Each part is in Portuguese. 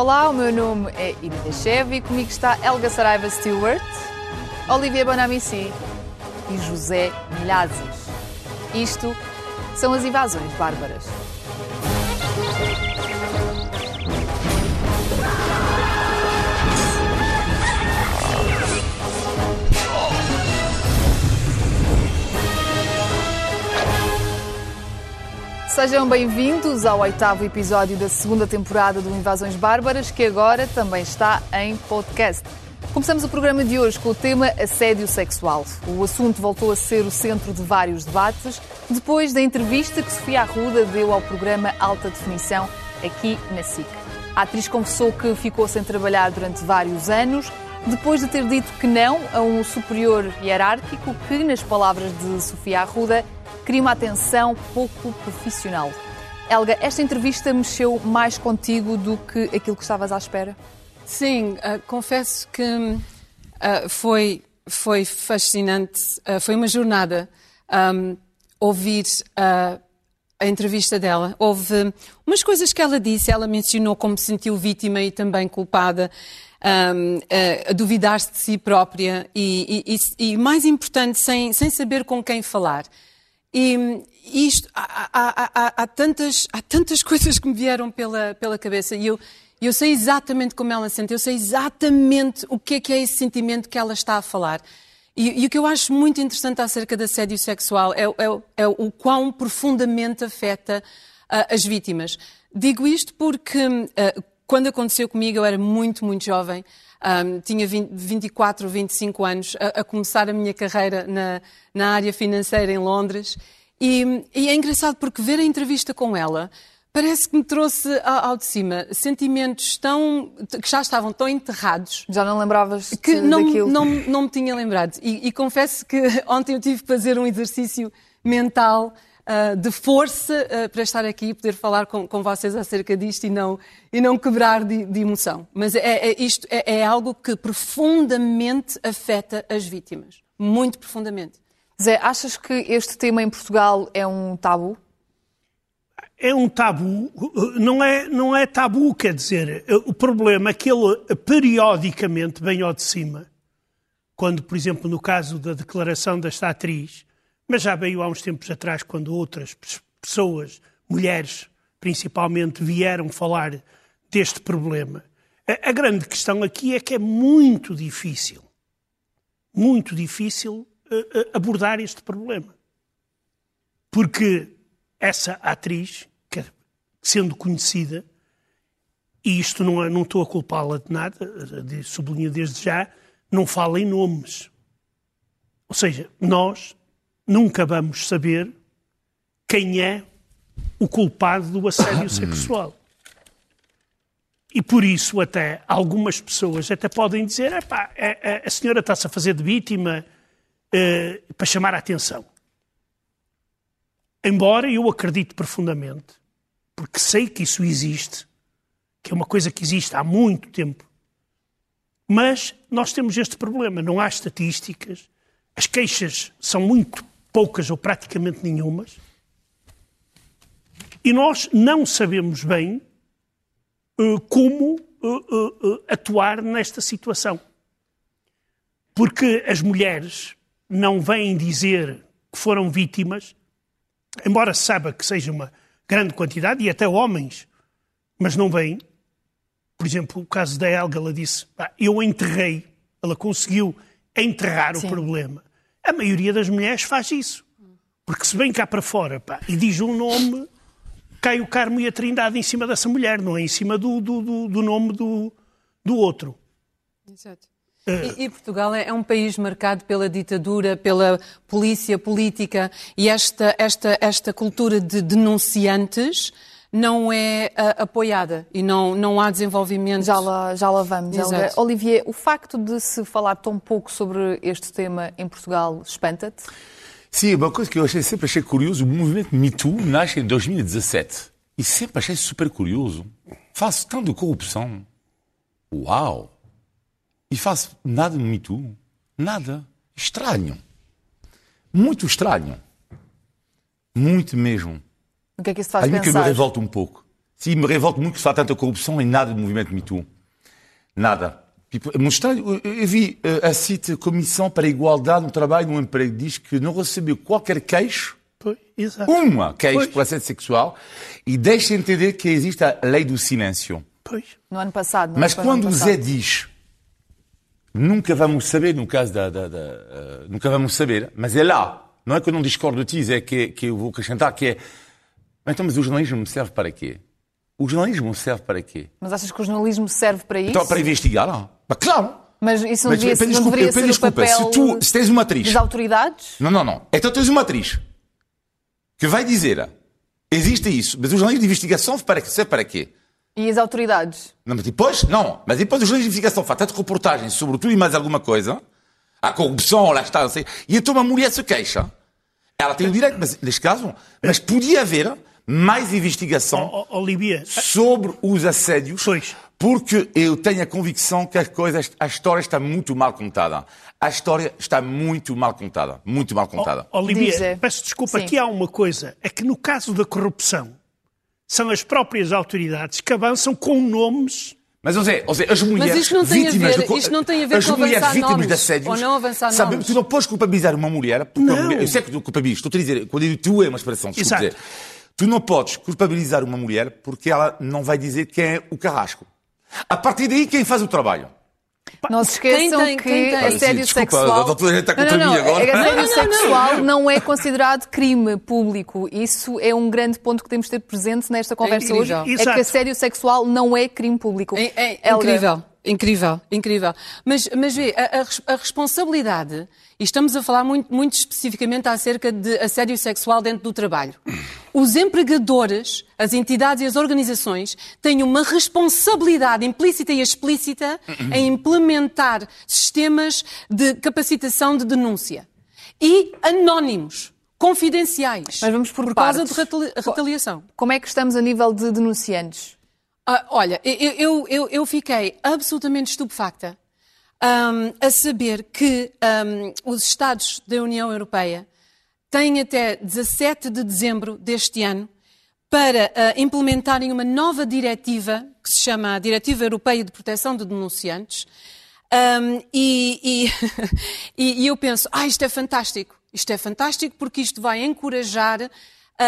Olá, o meu nome é Ida Chev e comigo está Elga Saraiva Stewart, Olivier Bonamici e José Milhazes. Isto são as invasões bárbaras. Sejam bem-vindos ao oitavo episódio da segunda temporada do Invasões Bárbaras, que agora também está em podcast. Começamos o programa de hoje com o tema assédio sexual. O assunto voltou a ser o centro de vários debates depois da entrevista que Sofia Arruda deu ao programa Alta Definição aqui na SIC. A atriz confessou que ficou sem trabalhar durante vários anos, depois de ter dito que não a um superior hierárquico que, nas palavras de Sofia Arruda, queria uma atenção pouco profissional. Helga, esta entrevista mexeu mais contigo do que aquilo que estavas à espera? Sim, uh, confesso que uh, foi, foi fascinante, uh, foi uma jornada um, ouvir a entrevista dela. Houve umas coisas que ela disse, ela mencionou como se sentiu vítima e também culpada. Um, a duvidar-se de si própria e, e, e, mais importante, sem, sem saber com quem falar. E isto, há, há, há, há, tantas, há tantas coisas que me vieram pela, pela cabeça e eu, eu sei exatamente como ela sente, eu sei exatamente o que é que é esse sentimento que ela está a falar. E, e o que eu acho muito interessante acerca do assédio sexual é, é, é o quão profundamente afeta uh, as vítimas. Digo isto porque uh, quando aconteceu comigo eu era muito, muito jovem. Um, tinha 20, 24, 25 anos, a, a, começar a minha carreira na, na área financeira em Londres. E, e, é engraçado porque ver a entrevista com ela parece que me trouxe ao, de cima sentimentos tão que já estavam tão enterrados. Já não lembravas que não, daquilo? Não, não me tinha lembrado. E, e confesso que ontem eu tive que fazer um exercício mental uh, de força uh, para estar aqui e poder falar com, com vocês acerca disto e não, e não quebrar de, de emoção. Mas é, é isto é, é, algo que profundamente afeta as vítimas. Muito profundamente. Zé, achas que este tema em Portugal é um tabu? É um tabu, não é, não é tabu, quer dizer, o problema é que ele periodicamente vem ao de cima. Quando, por exemplo, no caso da declaração desta atriz, mas já veio há uns tempos atrás, quando outras pessoas, mulheres principalmente, vieram falar deste problema. A, a grande questão aqui é que é muito difícil, muito difícil uh, abordar este problema. Porque essa atriz, que, sendo conhecida, e isto não, é, não estou a culpá-la de nada, de, sublinho desde já, não fala em nomes. Ou seja, nós nunca vamos saber quem é o culpado do assédio sexual. E por isso até algumas pessoas até podem dizer a, a senhora está-se a fazer de vítima uh, para chamar a atenção. Embora eu acredite profundamente, porque sei que isso existe, que é uma coisa que existe há muito tempo, mas nós temos este problema, não há estatísticas, as queixas são muito poucas ou praticamente nenhumas, e nós não sabemos bem uh, como uh, atuar nesta situação. Porque as mulheres não vêm dizer que foram vítimas, embora se saiba que seja uma grande quantidade, e até homens, mas não vêm. Por exemplo, o caso da Elga, ela disse: Eu enterrei, ela conseguiu enterrar Sim. o problema. A maioria das mulheres faz isso. Porque se vem cá para fora pá, e diz um nome, cai o Carmo e a Trindade em cima dessa mulher, não é em cima do, do, do, do nome do, do outro. Exato. E, e, Portugal é, é um país marcado pela ditadura, pela polícia política e esta, esta, esta cultura de denunciantes não é uh, apoiada e não, não há desenvolvimento. Já lá, já lá vamos. Exato. Olivier, o facto de se falar tão pouco sobre este tema em Portugal espanta-te? Sim, uma coisa que eu achei, sempre achei curioso, o movimento Me Too nasce em 2017. E sempre achei super curioso. Faz tanto de corrupção. Uau! E faz nada no Me Too. Nada. Estranho. Muito estranho. Muito mesmo. O que é que isso faz a pensar? que eu me revolto um pouco. Sim, me revolto muito que se fala tanta corrupção e nada do movimento Me Too. Nada. Tipo, é estranho. Eu, vi uh, a CIT, Comissão para a Igualdade no Trabalho e no Emprego, diz que não recebeu qualquer queixo, Pois, exato. uma queixo Pois. por assédio sexual, e deixa entender que existe a lei do silêncio. Pois. No ano passado. Mas no ano quando o. Zé diz, nunca vamos saber, no caso da. da- da, eh, nunca vamos saber, mas é lá. Não é que eu não discordo de ti, Zé, que, que eu vou acrescentar, que é. Então, mas o jornalismo serve para quê? O jornalismo serve para quê? Mas achas que o jornalismo serve para isso? Então, para investigar, não. Mas claro! Mas isso não, Mas, devia, não desculpa, deveria ser desculpa, o papel se tu se tens uma atriz. das autoridades? Não, não, não. Então tens uma atriz que vai dizer existe isso, mas o jornalismo de investigação serve para, serve para quê? E as autoridades? Não, mas depois, não. Mas depois o jornalismo de investigação faz tanta reportagem sobre tudo e mais alguma coisa, a corrupção, lá está, não sei, e então uma mulher se queixa. Ela tem o direito, mas neste caso, mas podia haver mais investigação ó- Olivia, sobre os assédios, Pois. porque eu tenho a convicção que as coisas, a história está muito mal contada. A história está muito mal contada. Muito mal contada. Olivia, é. peço desculpa, Sim. aqui há uma coisa, é que no caso da corrupção, são as próprias autoridades que avançam com nomes Mas, José, José, as mulheres isto não tem a vítimas ver- de co- isto não tem a ver as com mulheres vítimas nomes de assédios, ou não avançar sabe, nomes. Tu não podes culpabilizar uma mulher, porque Não. mulher- eu sei que tu culpabilizas, estou a dizer, quando eu digo tu é uma expressão, desculpe Exato. dizer. Tu não podes culpabilizar uma mulher porque ela não vai dizer quem é o carrasco. A partir daí, quem faz o trabalho? Não se esqueçam Quem tem- que quem tem? assédio Desculpa, sexual. a está contra não, não, mim não. agora. Assédio Não, não, não, sexual não é considerado crime público. Isso é um grande ponto que temos de ter presente nesta conversa hoje. incrível. É Exato. que assédio sexual não é crime público. É, é incrível, incrível, incrível. Mas, mas vê, a, a a responsabilidade, e estamos a falar muito, muito especificamente acerca de assédio sexual dentro do trabalho. Os empregadores, as entidades e as organizações têm uma responsabilidade implícita e explícita em implementar sistemas de capacitação de denúncia. E anónimos, confidenciais. Mas vamos por causa partes. de retali- retaliação. Como é que estamos a nível de denunciantes? Ah, olha, eu, eu, eu, fiquei absolutamente estupefacta ahm, a saber que ahm, os Estados da União Europeia têm até 17 de dezembro deste ano para ah, implementarem uma nova diretiva que se chama a Diretiva Europeia de Proteção de Denunciantes. E, e- e- e eu penso, ah, isto é fantástico. Isto é fantástico porque isto vai encorajar ah,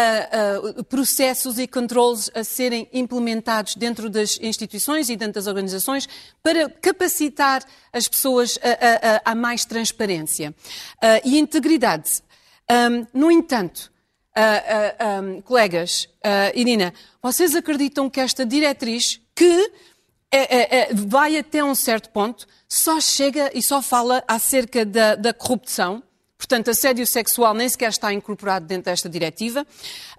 ah, processos e controles a serem implementados dentro das instituições e dentro das organizações para capacitar as pessoas a, a- a- mais transparência ah, e integridade. Ahm, no entanto, ahm, colegas, Irina, vocês acreditam que esta diretriz que é- é- é, vai até um certo ponto, só chega e só fala acerca da, da corrupção. Portanto, assédio sexual nem sequer está incorporado dentro desta diretiva.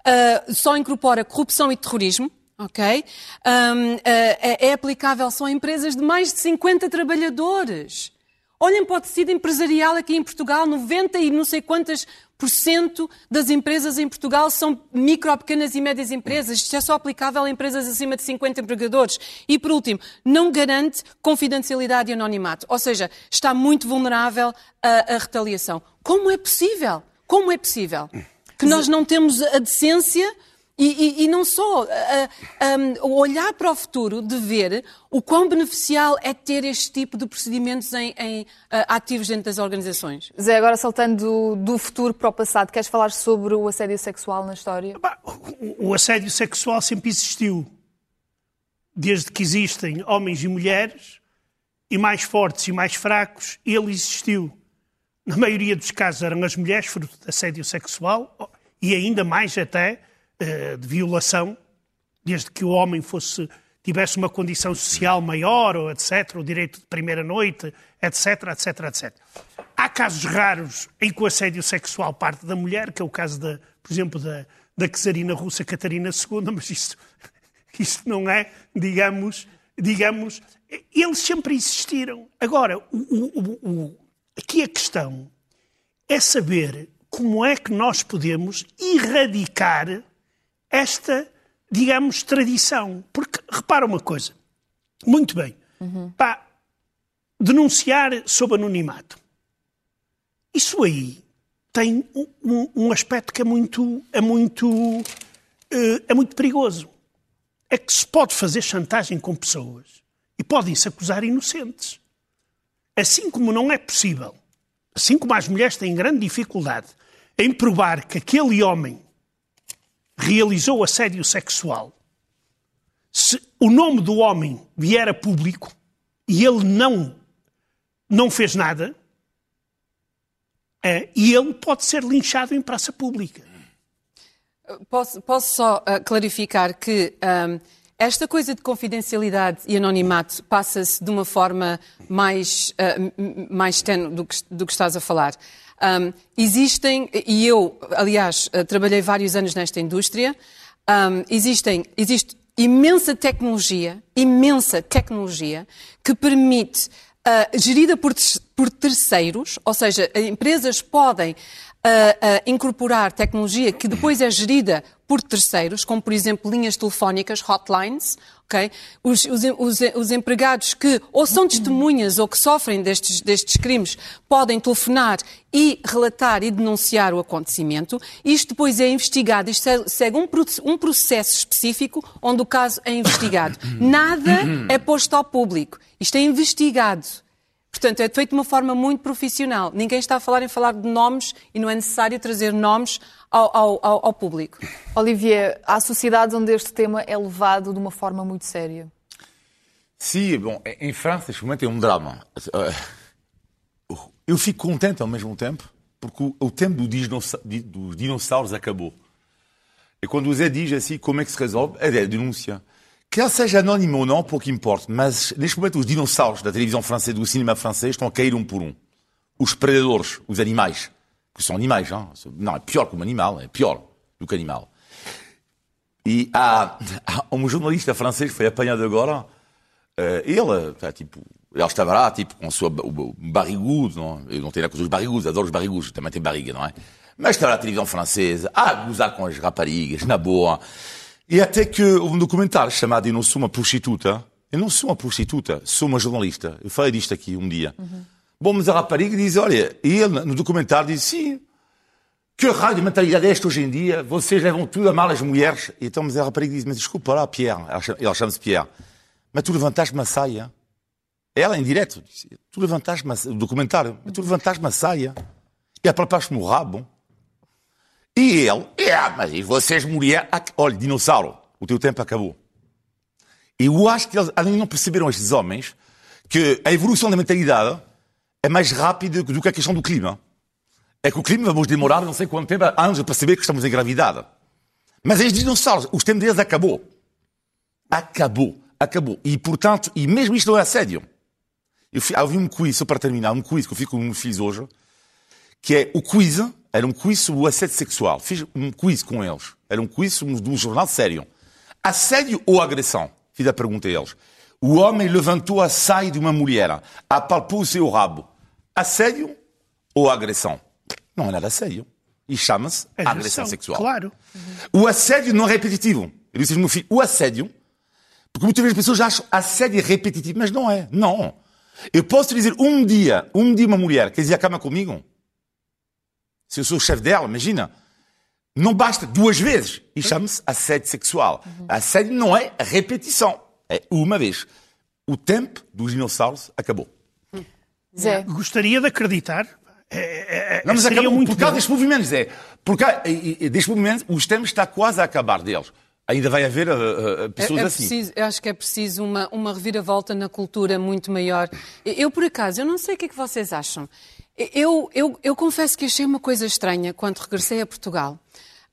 Ah, só incorpora corrupção e terrorismo. Ok? Ahm, ah, é, é aplicável só a empresas de mais de 50 trabalhadores. Olhem para o tecido empresarial aqui em Portugal, 90 e não sei quantas por cento das empresas em Portugal são micro, pequenas e médias empresas. Isto é só aplicável a empresas acima de 50 empregadores. E, por último, não garante confidencialidade e anonimato. Ou seja, está muito vulnerável à, à retaliação. Como é possível? Como é possível que nós não temos a decência e, e- e não só ah, um, olhar para o futuro de ver o quão beneficial é ter este tipo de procedimentos em, em, ah, ativos dentro das organizações. Zé, agora saltando do, do futuro para o passado, queres falar sobre o assédio sexual na história? Bah, o- o assédio sexual sempre existiu. Desde que existem homens e mulheres, e mais fortes e mais fracos, ele existiu. Na maioria dos casos eram as mulheres fruto de assédio sexual e ainda mais até de violação, desde que o homem fosse tivesse uma condição social maior, ou etc., o direito de primeira noite, etc., etc., etc. Há casos raros em que o assédio sexual parte da mulher, que é o caso, da, por exemplo, da, da czarina russa Catarina II, mas isso, isso não é, digamos, digamos, eles sempre existiram. Agora, o- o- o- aqui a questão é saber como é que nós podemos erradicar esta, digamos, tradição. Porque, repara uma coisa, muito bem, pá, denunciar sob anonimato. Isso aí tem um, um- um aspecto que é muito, é muito, eh, é muito perigoso. é que se pode fazer chantagem com pessoas e podem-se acusar inocentes. Assim como não é possível, assim como as mulheres têm grande dificuldade em provar que aquele homem realizou assédio sexual, se o nome do homem vier a público e ele não, não fez nada, é, e ele pode ser linchado em praça pública. Posso, posso só uh, clarificar que um, esta coisa de confidencialidade e anonimato passa-se de uma forma mais, uh, mais tenue do que, do que estás a falar. Um, existem, e eu, aliás, uh, trabalhei vários anos nesta indústria, um, existem, existe imensa tecnologia, imensa tecnologia, que permite, uh, gerida por, por terceiros, ou seja, empresas podem a, incorporar tecnologia que depois é gerida por terceiros, como por exemplo linhas telefónicas, hotlines, ok? Os, os, os, os, empregados que ou são testemunhas ou que sofrem destes, destes crimes podem telefonar e relatar e denunciar o acontecimento. Isto depois é investigado, isto segue um, um processo específico onde o caso é investigado. Nada é posto ao público. Isto é investigado. Portanto, é feito de uma forma muito profissional. Ninguém está a falar em falar de nomes e não é necessário trazer nomes ao, ao, ao, público. Olivier, há sociedades onde este tema é levado de uma forma muito séria. Sim, bom, em França, este momento é um drama. Eu fico contente ao mesmo tempo, porque o tempo dos dinossauros acabou. E quando Zé diz assim, como é que se resolve? É a denúncia. Quer seja anónimo ou não, pouco importa, mas neste momento os dinossauros da televisão francesa, do cinema francês, estão a cair um por um. Os predadores, os animais, que são animais, não, é pior que um animal, é pior do que animal. E há, há um jornalista francês que foi apanhado agora, ele, tá, tipo, ele estava lá, tipo, com o seu barrigudo, não? eu não tenho nada com os barrigudos, adoro os barrigudos, também tem barriga, não é? Mas estava na televisão francesa, a gozar com as raparigas, na boa. E até que um documentário chamado Eu Não Sou Uma Prostituta, eu não sou uma prostituta, sou uma jornalista. Eu falei disto aqui um dia. Uhum. Bom, mas a rapariga diz, olha, e ele no documentário diz, sim, que raio de mentalidade é esta hoje em dia? Vocês levam tudo a mal as mulheres. E então, mas a rapariga diz, mas desculpa lá, Pierre, ela chama-se Pierre, mas tu levantaste uma saia. Ela, em direto, disse, tu levantaste uma, o documentário, mas tu levantaste uma saia e apalpaste-me o rabo. E ele, é, mas e vocês mulher, olha, dinossauro, o teu tempo acabou. E eu acho que eles ainda não perceberam, estes homens, que a evolução da mentalidade é mais rápida do que a questão do clima. É que o clima vamos demorar não sei quanto tempo, anos a perceber que estamos engravidados. Mas estes dinossauros, o tempo deles acabou. Acabou. Acabou. E, portanto, e mesmo isto não é assédio. Eu, vi um quiz, só para terminar, um quiz que eu fiz com meus filhos hoje, que é o quiz era um quiz sobre o assédio sexual. Fiz um quiz com eles. Era um quiz de um jornal sério. Assédio ou agressão? Fiz a pergunta a eles. O homem levantou a saia de uma mulher, apalpou o seu rabo. Assédio ou agressão? Não é nada sério. E chama-se agressão, agressão sexual. Claro. O assédio não é repetitivo. Eu disse meu filho, o assédio, porque muitas vezes as pessoas acham assédio é repetitivo, mas não é. Não. Eu posso dizer um dia, um dia uma mulher quer dizer a cama comigo, se eu sou o chefe dela, imagina. Não basta duas vezes. E chama-se assédio sexual. Uhum. Assédio não é repetição. É uma vez. O tempo dos dinossauros acabou. Zé. Gostaria de acreditar. É, é, é não, mas acabou muito por causa destes movimentos. É, por causa destes movimentos, os tempos está quase a acabar deles. Ainda vai haver uh, uh, pessoas é, é assim. Preciso, eu acho que é preciso uma, uma reviravolta na cultura muito maior. Eu, por acaso, eu não sei o que é que vocês acham. Eu, eu, eu confesso que achei uma coisa estranha quando regressei a Portugal,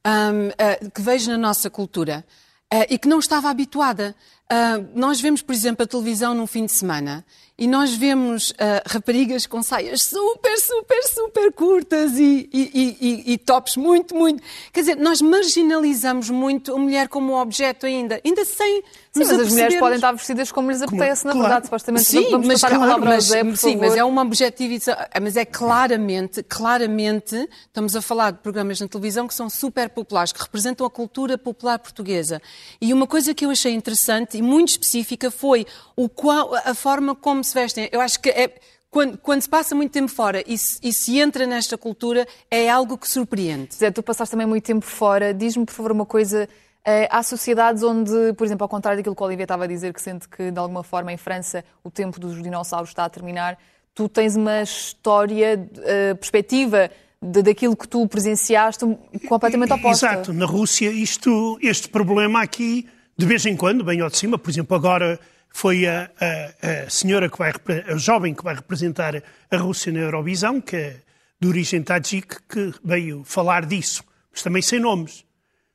um, uh, que vejo na nossa cultura uh, e que não estava habituada. Uh, nós vemos, por exemplo, a televisão num fim de semana e nós vemos uh, raparigas com saias super, super, super curtas e, e, e, e, tops muito, muito. Quer dizer, nós marginalizamos muito a mulher como um objeto ainda, ainda sem. Sim, mas as mulheres podem estar vestidas como lhes apetece, na verdade, supostamente. Sim, vamos mas, claro, mas, Zé, sim mas é uma objetivização. Mas é claramente, claramente, estamos a falar de programas na televisão que são super populares, que representam a cultura popular portuguesa. E uma coisa que eu achei interessante e muito específica foi o qual, a forma como se vestem. Eu acho que é, quando, quando, se passa muito tempo fora e se, e se, entra nesta cultura, é algo que surpreende. Zé, tu passaste também muito tempo fora. Diz-me, por favor, uma coisa. Eh, há sociedades onde, por exemplo, ao contrário daquilo que o Olivier estava a dizer, que sente que de alguma forma em França o tempo dos dinossauros está a terminar, tu tens uma história, uh, perspectiva de, daquilo que tu presenciaste completamente oposta. Exato. Na Rússia, isto, este problema aqui, de vez em quando, bem ao de cima, por exemplo, agora foi a, a, a senhora que vai, a jovem que vai representar a Rússia na Eurovisão, que é de origem tadjik, que veio falar disso, mas também sem nomes.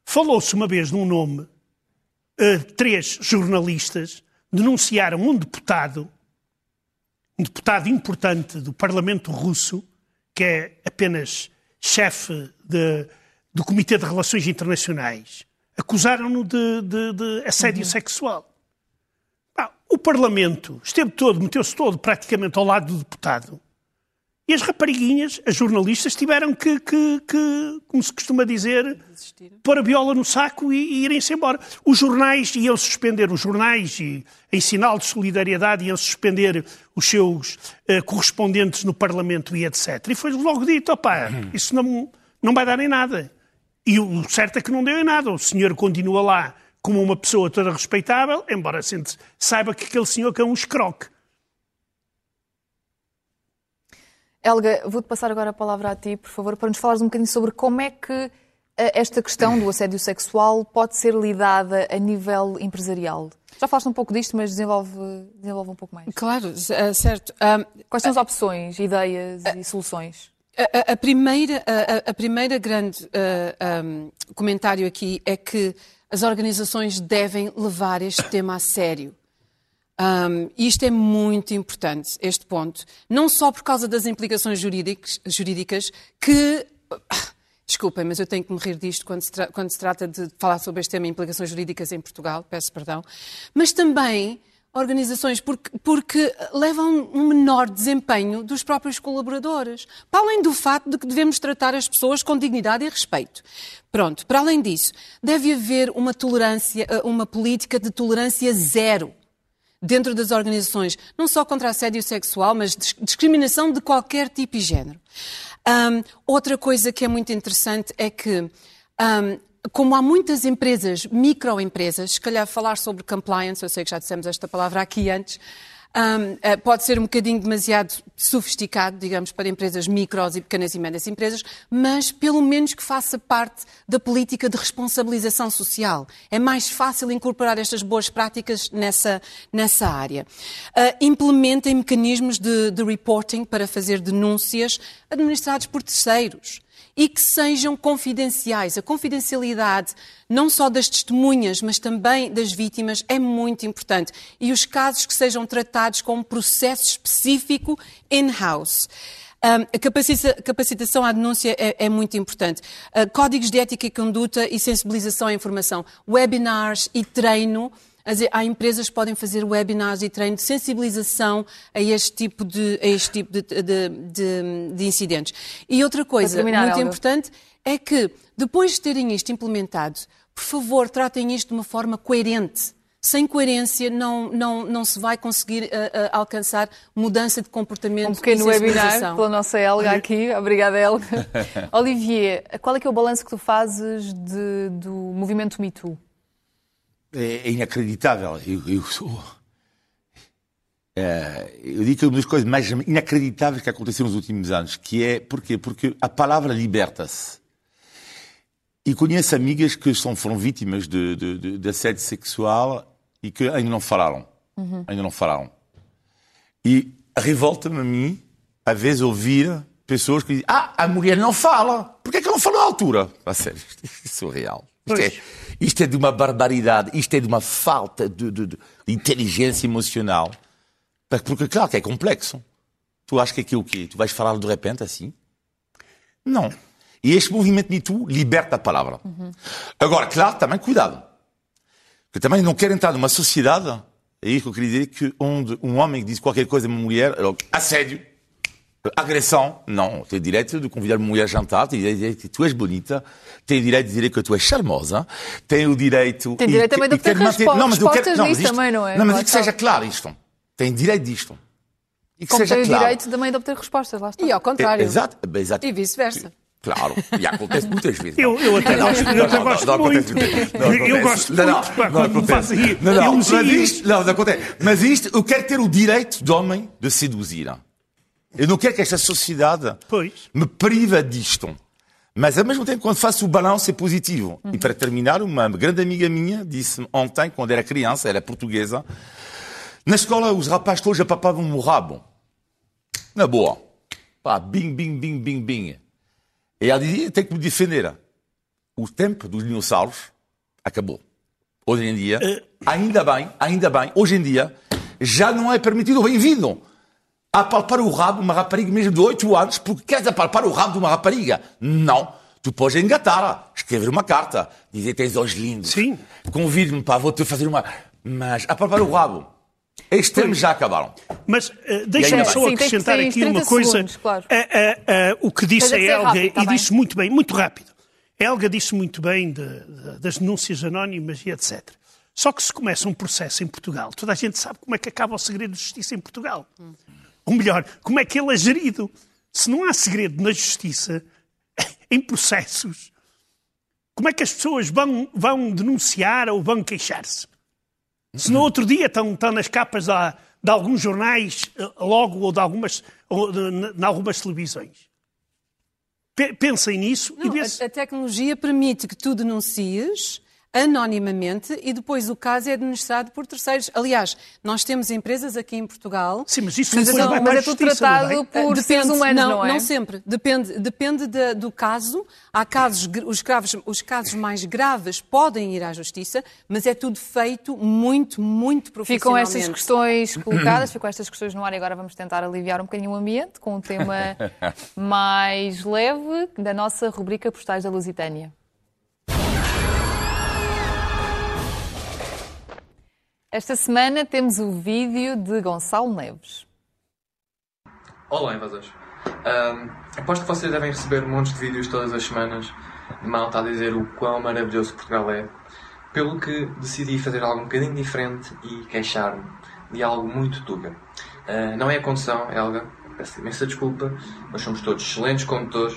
Falou-se uma vez de um nome, uh, três jornalistas denunciaram um deputado, um deputado importante do Parlamento Russo, que é apenas chefe de, do Comitê de Relações Internacionais, acusaram-no de, de, de, assédio uhum. sexual. Ah, o Parlamento esteve todo, meteu-se todo praticamente ao lado do deputado. E as rapariguinhas, as jornalistas, tiveram que, que, que como se costuma dizer, pôr a viola no saco e, e irem-se embora. Os jornais iam suspender, os jornais, e, em sinal de solidariedade, iam suspender os seus uh, correspondentes no Parlamento e etc. E foi logo dito, opá, isso não, não vai dar em nada. E o certo é que não deu em nada. O senhor continua lá como uma pessoa toda respeitável, embora saiba que aquele senhor que é um escroque. Helga, vou-te passar agora a palavra a ti, por favor, para nos falares um bocadinho sobre como é que eh, esta questão do assédio sexual pode ser lidada a nível empresarial. Já falaste um pouco disto, mas desenvolve, desenvolve um pouco mais. Claro, certo. Quais são as opções, ideias e soluções? A, a, primeira, a, a, primeira grande uh, um, comentário aqui é que as organizações devem levar este tema a sério. Um, isto é muito importante, este ponto. Não só por causa das implicações jurídicas, jurídicas que. Desculpem, mas eu tenho que me rir disto quando se, quando se trata de falar sobre este tema, implicações jurídicas em Portugal, peço perdão, mas também organizações porque, porque levam um menor desempenho dos próprios colaboradores, para além do fato de que devemos tratar as pessoas com dignidade e respeito. Pronto, para além disso, deve haver uma tolerância, uma política de tolerância zero dentro das organizações, não só contra assédio sexual, mas discriminação de qualquer tipo e género. Um, outra coisa que é muito interessante é que, um, como há muitas empresas, microempresas, se calhar falar sobre compliance, eu sei que já dissemos esta palavra aqui antes, um, eh, pode ser um bocadinho demasiado sofisticado, digamos, para empresas micros e pequenas e médias empresas, mas pelo menos que faça parte da política de responsabilização social. É mais fácil incorporar estas boas práticas nessa, nessa área. Uh, implementem mecanismos de, de reporting para fazer denúncias administrados por terceiros e que sejam confidenciais. A confidencialidade, não só das testemunhas, mas também das vítimas, é muito importante. E os casos que sejam tratados com um processo específico in-house. a capacitação à denúncia é, é muito importante. Uh, códigos de ética e conduta e sensibilização à informação. Webinars e treino há empresas que podem fazer webinars e treino de sensibilização a este tipo de, a este tipo de, de, de, de incidentes. E outra coisa muito importante é que, depois de terem isto implementado, por favor, tratem isto de uma forma coerente. Sem coerência não, não, não se vai conseguir uh, uh, alcançar mudança de comportamento. Um pequeno webinar pela nossa Helga aqui. Obrigada, Helga. Olivier, qual é que é o balanço que tu fazes de, do movimento Me Too? É, é inacreditável. Eu, eu, sou. É, eu digo que é uma das coisas mais inacreditáveis que aconteceram nos últimos anos, que é porquê? Porque a palavra liberta-se. E conheço amigas que são, foram vítimas de, de, de, de assédio sexual e que ainda não falaram. Uhum. Ainda não falaram. E revolta-me a mim, às vezes, ouvir pessoas que dizem: Ah, a mulher não fala. Por que é que não falou à altura? A sério, isto é surreal. Isto é, isto é de uma barbaridade, isto é de uma falta de, de, de inteligência emocional. Porque, claro, que é complexo. Tu achas que aqui é o quê? Tu vais falar de repente assim? Não. E este movimento Me Too liberta a palavra. Uhum. Agora, claro, também cuidado. Porque também não quero entrar numa sociedade, é isso que eu queria dizer, que onde um homem diz qualquer coisa a uma mulher, assédio, Agressão, não. Tem direito de convidar uma mulher a jantar, tem direito de dizer que tu és bonita, tem direito de dizer que tu és charmosa, tem o direito... Tem direito e, também de ter manter... não, mas eu quero... não, mas isto, também, não é? Não, mas que seja claro isto. Tem direito disto. E que Como seja tem claro. o direito também de obter respostas, lá está. E ao contrário. É, exato, exato. E vice-versa. Claro, e acontece muitas vezes. Eu, eu até Não, gosto, não, eu não, gosto não muito. acontece. Não eu gosto Não, não, muito pá, não acontece. fazem Não, não, mas elogios. isto, não, não acontece. Mas isto, eu quero ter o direito de homem de seduzir. Eu não quero que esta sociedade Pois. me priva disto. Mas, ao mesmo tempo, quando faço o balanço, é positivo. E para terminar, uma grande amiga minha disse ontem, quando era criança, ela é portuguesa, na escola os rapazes todos já papavam o rabo. Na boa. Pá, bing, bing, bing, bing, bing. E ela dizia, tem que me defender. O tempo dos dinossauros acabou. Hoje em dia, ainda bem, ainda bem, hoje em dia, já não é permitido bem-vindo apalpar o rabo de uma rapariga mesmo de 8 anos, porque queres apalpar o rabo de uma rapariga? Não. Tu podes engatar, escrever uma carta, dizer tens olhos lindos. Sim. Convide-me, pá, vou-te fazer uma. Mas apalpar o rabo. Estes termos já acabaram. Mas uh, deixa-me só. Sim, acrescentar aqui 30 uma coisa. segundos, claro. Ah, ah, o que disse é a Helga, rápido, tá e bem. disse muito bem, muito rápido. A Helga disse muito bem de- de- das denúncias anónimas e etc. Só que se começa um processo em Portugal, toda a gente sabe como é que acaba o segredo de justiça em Portugal. Ou melhor, como é que ele é gerido. Se não há segredo na justiça, em processos, como é que as pessoas vão, vão denunciar ou vão queixar-se? Se no outro dia estão, estão nas capas da- de, alguns jornais, eh, logo, ou de algumas, ou de, de algumas televisões. Pe- Pensem nisso e Não, vê-se. a, a tecnologia permite que tu denuncies anonimamente e depois o caso é administrado por terceiros. Aliás, nós temos empresas aqui em Portugal. Sim, mas isso Mas, vai mas para é tudo não tratado vai? por Ah, seres humanos, não, não, é? não sempre. Depende, depende da- do caso. Há casos, os, graves, os casos mais graves podem ir à justiça, mas é tudo feito muito, muito Ficam profissionalmente. estas questões colocadas, ficam estas questões no ar e agora vamos tentar aliviar um bocadinho o ambiente com um tema mais leve da nossa rubrica Postais da Lusitânia. Esta semana temos o vídeo de Gonçalo Neves. Olá, invasores. Ahm, aposto que vocês devem receber montes de vídeos todas as semanas de malta a dizer o quão maravilhoso Portugal é, pelo que decidi fazer algo um bocadinho diferente e queixar-me de algo muito tuga. Ah, não é a condução, Helga, peço imensa desculpa, nós somos todos excelentes condutores.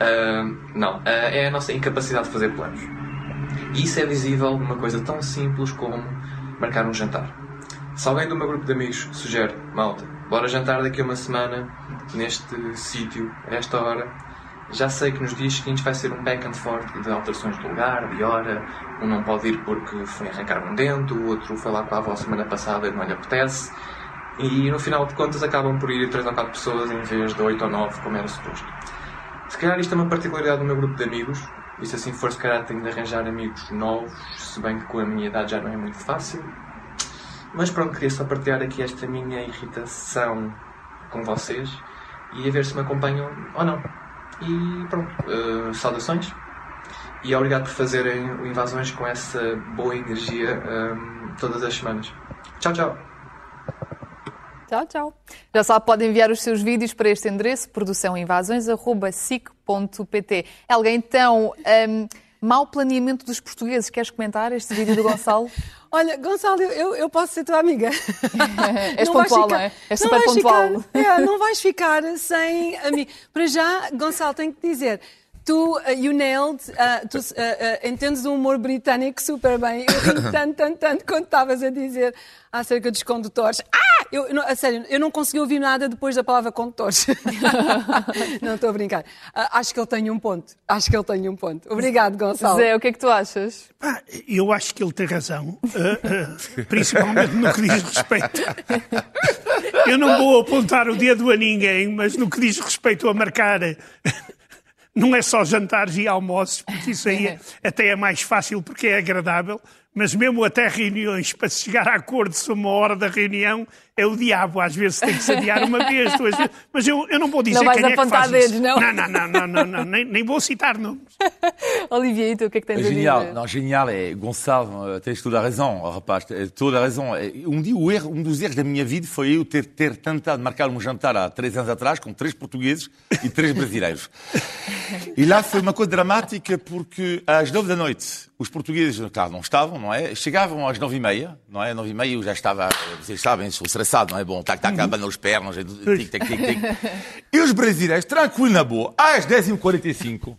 Ahm, não, ah, é a nossa incapacidade de fazer planos. E isso é visível numa coisa tão simples como marcar um jantar. Se alguém do meu grupo de amigos sugere, malta, bora jantar daqui a uma semana, neste sítio, a esta hora, já sei que nos dias seguintes vai ser um back and forth de alterações de lugar, de hora. Um não pode ir porque foi arrancar um dente, o outro foi lá com a avó semana passada e não lhe apetece. E no final de contas acabam por ir três ou quatro pessoas em vez de oito ou nove, como era suposto. Se calhar isto é uma particularidade do meu grupo de amigos, e se assim for, se calhar tenho de arranjar amigos novos, se bem que com a minha idade já não é muito fácil. Mas pronto, queria só partilhar aqui esta minha irritação com vocês e a ver se me acompanham ou não. E pronto, eh, saudações e obrigado por fazerem invasões com essa boa energia eh, todas as semanas. Tchau, tchau! Tchau, tchau. Já sabe, pode enviar os seus vídeos para este endereço, produçãoinvasões.sic.pt. Helga, então, um, mau planeamento dos portugueses. Queres comentar este vídeo do Gonçalo? Olha, Gonçalo, eu- eu, posso ser tua amiga. És pontual, ficar- não é? És super pontual. ficar- é, não vais ficar sem amigo. Para já, Gonçalo, tenho que dizer. Tu, uh, you nailed, uh, tu uh, uh, entendes o humor britânico super bem. Eu ri tanto, tanto, tanto quando estavas a dizer acerca dos condutores. Ah! Eu, não- a sério, eu não consegui ouvir nada depois da palavra condutores. não estou a brincar. Uh, acho que ele tem um ponto. Acho que ele tem um ponto. Obrigado, Gonçalo. Zé, o que é que tu achas? Pá, eu acho que ele tem razão, ah, ah, principalmente no que diz respeito. Eu não vou apontar o dedo a ninguém, mas no que diz respeito a marcar. Não é só jantares e almoços, porque isso aí é- até é mais fácil porque é agradável, mas mesmo até reuniões, para se chegar a acordo sobre uma hora da reunião, é o diabo. Às vezes tem que se adiar uma vez, duas vezes. Mas eu, eu não vou dizer Não quem é que apontar faz dedos, isso. não? Não, não, não, não, não, não, nem, nem vou citar nomes. Olivia, e tu, o que é que tens É a genial, dizer? não, genial. É, Gonçalo, eh, tens toda a razão, rapaz, tens toda a razão. Eh, Um, dia, o erro, um dos erros da minha vida foi eu ter, ter tentado marcar um jantar há três anos atrás com três portugueses e três brasileiros. E lá foi uma coisa dramática porque às nove da noite os portugueses, claro, não estavam, não é? Chegavam às nove e meia, não é? Nove e meia eu já estava, vocês sabem, sou estressado, não é? Bom, tac, tac, acabando os pernas, tic, tic, tic, tic. E os brasileiros, tranquilo na boa, às 10h45,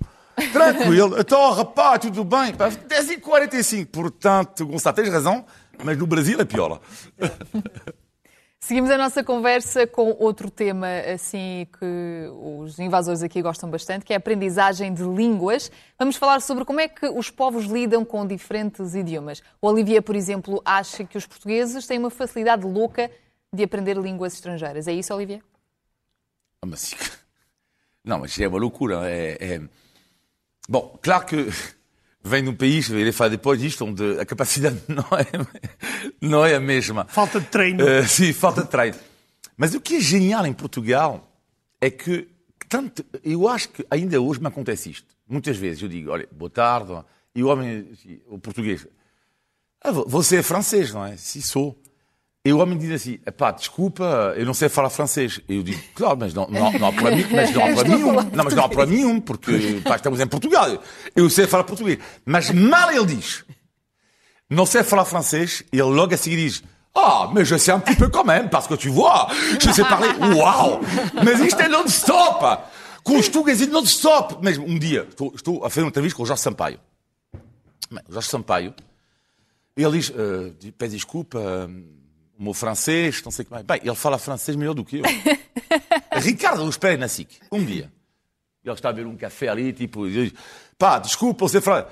tranquilo, então, rapaz, tudo bem? 10h45, portanto, Gonçalo, tens razão, mas no Brasil é pior. Seguimos a nossa conversa com outro tema assim que os invasores aqui gostam bastante, que é a aprendizagem de línguas. Vamos falar sobre como é que os povos lidam com diferentes idiomas. O Olivier, por exemplo, acha que os portugueses têm uma facilidade louca de aprender línguas estrangeiras. É isso, Olivier? Ah, mas... Não, mas é uma loucura. É, é... Bom, claro que vem de um país, irei falar depois disto, onde a capacidade não é, não é a mesma. Falta de treino. Uh, sim, falta de treino. Mas o que é genial em Portugal é que, tanto, eu acho que ainda hoje me acontece isto. Muitas vezes eu digo, olha, boa tarde, e o homem, o português, ah, você é francês, não é? Sim, sou. E o homem diz assim, pá, desculpa, eu não sei falar francês. Eu digo, claro, mas não, não, não há para mim, mas não há para mim um. Não, mas não há para mim um, porque pá, estamos em Portugal. Eu sei falar português. Mas mal ele diz, não sei falar francês, ele logo a seguir diz, ah, mas je sais un petit peu quand même, parce que tu vois, je sais parler, uau! Mas isto é non-stop! Com os tugas e non-stop! Mas um dia, estou, estou a fazer uma entrevista com o Jorge Sampaio. O Jorge Sampaio, ele diz, uh, pede desculpa, uh, o meu francês, não sei o que mais. Bem, ele fala francês melhor do que eu. Ricardo Luz Pereira na SIC, um dia. Ele está a beber um café ali, tipo, diz, pá, desculpa, você fala.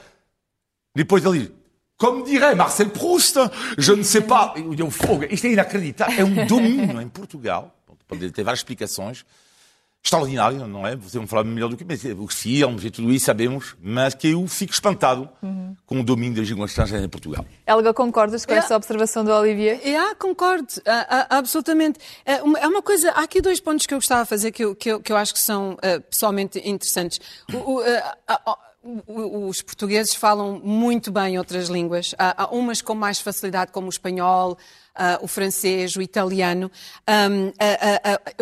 Depois ele diz, como dirait Marcel Proust, je ne sais pas. Eu, fogo, isto é inacreditável. É um domínio em Portugal. Pode ter várias explicações extraordinário, não é? Você não falar melhor do que mas, os filmes e tudo isso sabemos, mas que eu fico espantado uhum. com o domínio das línguas estrangeiras em Portugal. Helga, concordas com essa observação do Olivier? Yeah, concordo, uh, uh, absolutamente. É uma, é uma, coisa, há aqui dois pontos que eu gostava de fazer que eu, que eu, que eu acho que são uh, pessoalmente interessantes. O, os portugueses falam muito bem outras línguas. Há umas com mais facilidade, como o espanhol, uh, o francês, o italiano. Um,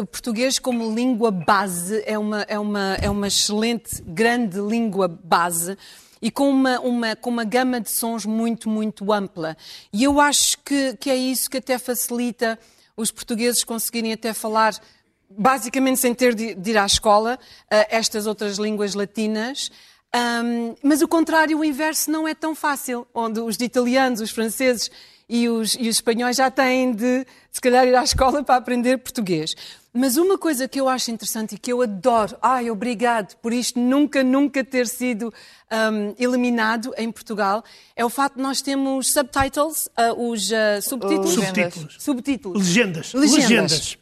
o português como língua base é uma, é, uma, é uma excelente, grande língua base e com uma, uma, com uma gama de sons muito, muito ampla. E eu acho que, que é isso que até facilita os portugueses conseguirem até falar basicamente sem ter de, de ir à escola, uh, estas outras línguas latinas. Um, mas o contrário, o inverso não é tão fácil, onde os italianos, os franceses e os, e os espanhóis já têm de, se calhar, ir à escola para aprender português. Mas uma coisa que eu acho interessante e que eu adoro, ai, obrigado por isto nunca, nunca ter sido um, eliminado em Portugal, é o facto de nós termos subtitles, uh, os uh, subtítulos. Subtítulos. Subtítulos. Legendas. Legendas. Legendas.